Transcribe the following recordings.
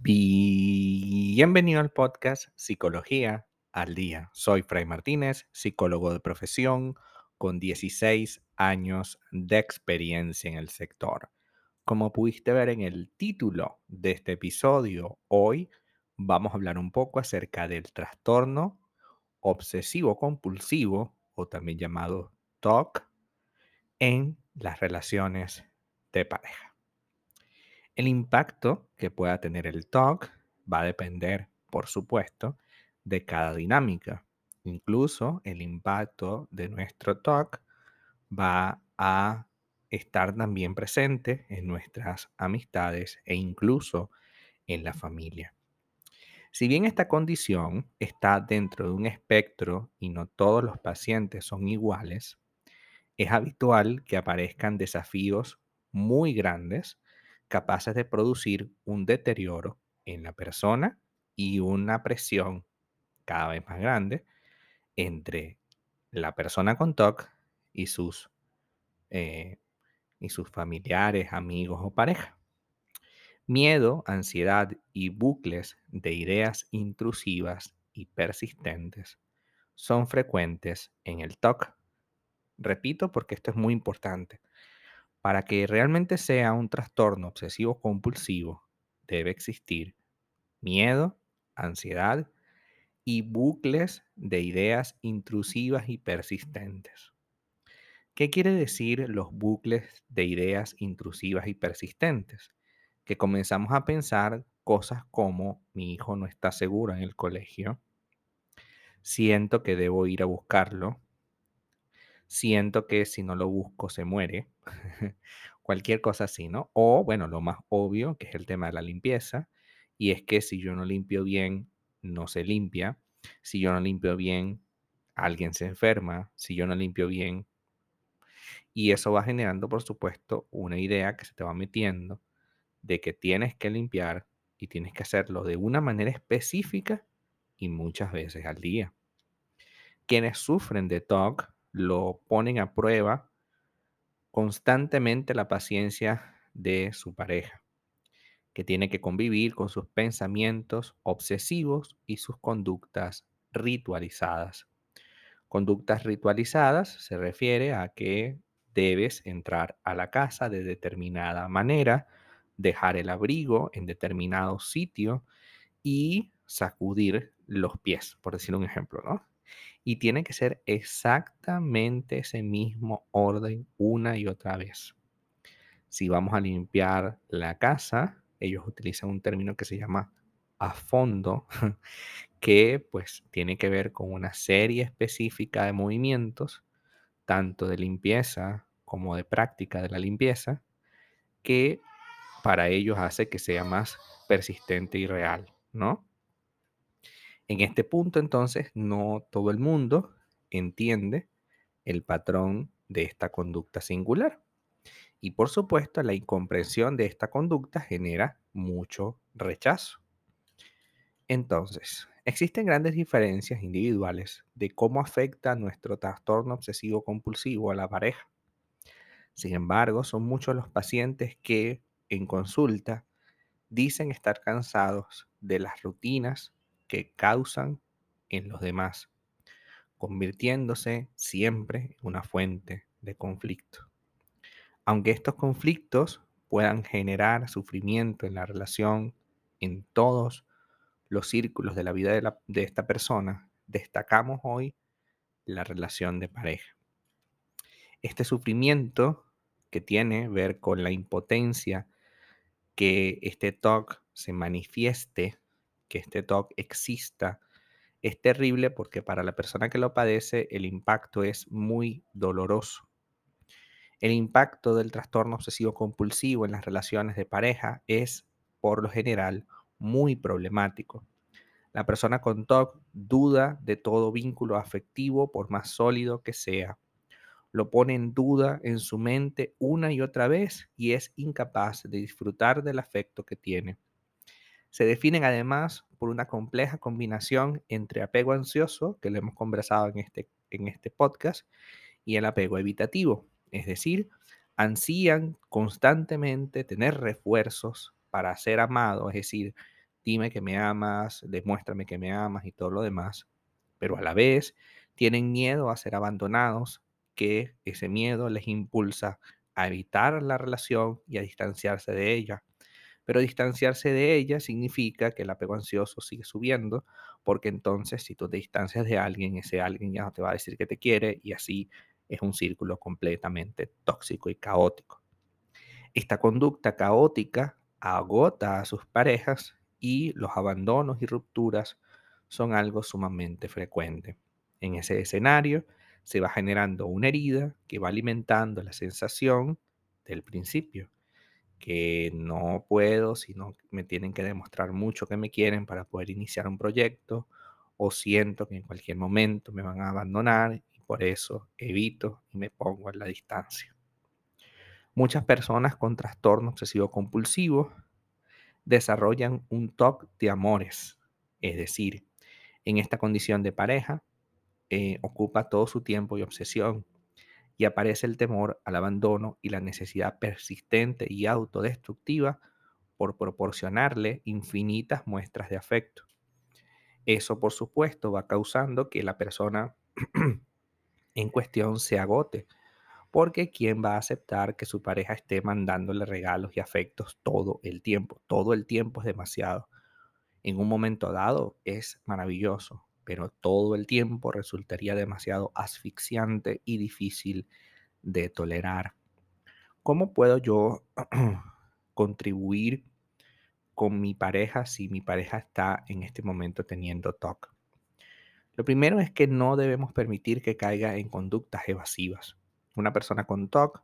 Bienvenido al podcast Psicología al Día. Soy Fray Martínez, psicólogo de profesión con 16 años de experiencia en el sector. Como pudiste ver en el título de este episodio, hoy vamos a hablar un poco acerca del trastorno obsesivo compulsivo o también llamado TOC en las relaciones de pareja. El impacto que pueda tener el TOC va a depender, por supuesto, de cada dinámica. Incluso el impacto de nuestro TOC va a estar también presente en nuestras amistades e incluso en la familia. Si bien esta condición está dentro de un espectro y no todos los pacientes son iguales, es habitual que aparezcan desafíos muy grandes capaces de producir un deterioro en la persona y una presión cada vez más grande entre la persona con TOC y sus, eh, y sus familiares, amigos o pareja. Miedo, ansiedad y bucles de ideas intrusivas y persistentes son frecuentes en el TOC. Repito porque esto es muy importante. Para que realmente sea un trastorno obsesivo compulsivo, debe existir miedo, ansiedad y bucles de ideas intrusivas y persistentes. ¿Qué quiere decir los bucles de ideas intrusivas y persistentes? Que comenzamos a pensar cosas como mi hijo no está seguro en el colegio, siento que debo ir a buscarlo, siento que si no lo busco se muere, cualquier cosa así, ¿no? O bueno, lo más obvio, que es el tema de la limpieza, y es que si yo no limpio bien, no se limpia. Si yo no limpio bien, alguien se enferma. Si yo no limpio bien. Y eso va generando, por supuesto, una idea que se te va metiendo de que tienes que limpiar y tienes que hacerlo de una manera específica y muchas veces al día. Quienes sufren de TOC lo ponen a prueba constantemente la paciencia de su pareja que tiene que convivir con sus pensamientos obsesivos y sus conductas ritualizadas. Conductas ritualizadas se refiere a que debes entrar a la casa de determinada manera, dejar el abrigo en determinado sitio y sacudir los pies, por decir un ejemplo, ¿no? Y tiene que ser exactamente ese mismo orden una y otra vez. Si vamos a limpiar la casa, ellos utilizan un término que se llama a fondo, que pues tiene que ver con una serie específica de movimientos, tanto de limpieza como de práctica de la limpieza, que para ellos hace que sea más persistente y real, ¿no? En este punto entonces no todo el mundo entiende el patrón de esta conducta singular. Y por supuesto, la incomprensión de esta conducta genera mucho rechazo. Entonces, existen grandes diferencias individuales de cómo afecta nuestro trastorno obsesivo compulsivo a la pareja. Sin embargo, son muchos los pacientes que en consulta dicen estar cansados de las rutinas que causan en los demás, convirtiéndose siempre en una fuente de conflicto. Aunque estos conflictos puedan generar sufrimiento en la relación, en todos los círculos de la vida de, de esta persona, destacamos hoy la relación de pareja. Este sufrimiento que tiene ver con la impotencia, que este TOC se manifieste, que este TOC exista, es terrible porque para la persona que lo padece el impacto es muy doloroso. El impacto del trastorno obsesivo compulsivo en las relaciones de pareja es, por lo general, muy problemático. La persona con TOC duda de todo vínculo afectivo por más sólido que sea. Lo pone en duda en su mente una y otra vez y es incapaz de disfrutar del afecto que tiene. Se definen además por una compleja combinación entre apego ansioso, que lo hemos conversado en este, en este podcast, y el apego evitativo, Es decir, ansían constantemente tener refuerzos para ser amado, es decir, dime que me amas, demuéstrame que me amas y todo lo demás, pero a la vez tienen miedo a ser abandonados, que ese miedo les impulsa a evitar la relación y a distanciarse de ella. Pero distanciarse de ella significa que el apego ansioso sigue subiendo, porque entonces si tú te distancias de alguien, ese alguien ya no te va a decir que te quiere y así es un círculo completamente tóxico y caótico. Esta conducta caótica agota a sus parejas y los abandonos y rupturas son algo sumamente frecuente. En ese escenario se va generando una herida que va alimentando la sensación del principio, que no puedo, sino me tienen que demostrar mucho que me quieren para poder iniciar un proyecto, o siento que en cualquier momento me van a abandonar y por eso evito y me pongo a la distancia. Muchas personas con trastorno obsesivo compulsivo desarrollan un TOC de amores, es decir, en esta condición de pareja eh, ocupa todo su tiempo y obsesión y aparece el temor al abandono y la necesidad persistente y autodestructiva por proporcionarle infinitas muestras de afecto. Eso, por supuesto, va causando que la persona en cuestión se agote, porque ¿quién va a aceptar que su pareja esté mandándole regalos y afectos todo el tiempo? Todo el tiempo es demasiado. En un momento dado es maravilloso, pero todo el tiempo resultaría demasiado asfixiante y difícil de tolerar. ¿Cómo puedo yo contribuir con mi pareja si mi pareja está en este momento teniendo TOC? Lo primero es que no debemos permitir que caiga en conductas evasivas. Una persona con TOC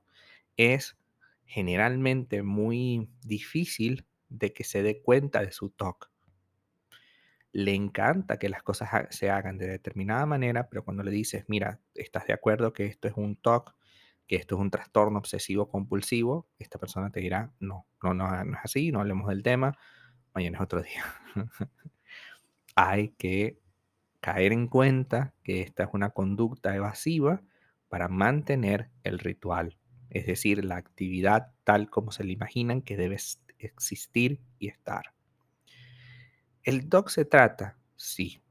es generalmente muy difícil de que se dé cuenta de su TOC le encanta que las cosas se hagan de determinada manera, pero cuando le dices, mira, ¿estás de acuerdo que esto es un TOC, que esto es un trastorno obsesivo compulsivo? Esta persona te dirá, no, no, no, no es así, no hablemos del tema, mañana es otro día. Hay que caer en cuenta que esta es una conducta evasiva para mantener el ritual, es decir, la actividad tal como se le imaginan que debe existir y estar. El TOC se trata, sí,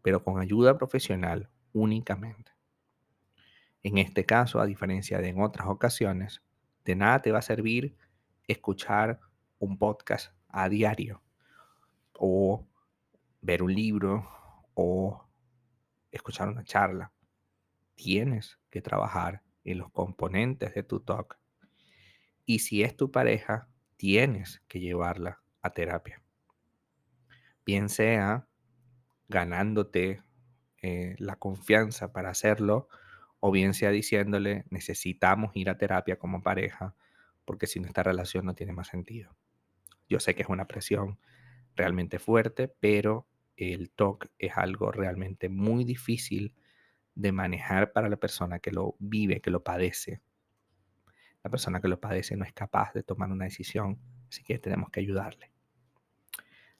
pero con ayuda profesional únicamente. En este caso, a diferencia de en otras ocasiones, de nada te va a servir escuchar un podcast a diario o ver un libro o escuchar una charla. Tienes que trabajar en los componentes de tu TOC. Y si es tu pareja, tienes que llevarla a terapia bien sea ganándote eh, la confianza para hacerlo, o bien sea diciéndole necesitamos ir a terapia como pareja, porque si no esta relación no tiene más sentido. Yo sé que es una presión realmente fuerte, pero el TOC es algo realmente muy difícil de manejar para la persona que lo vive, que lo padece. La persona que lo padece no es capaz de tomar una decisión, así que tenemos que ayudarle.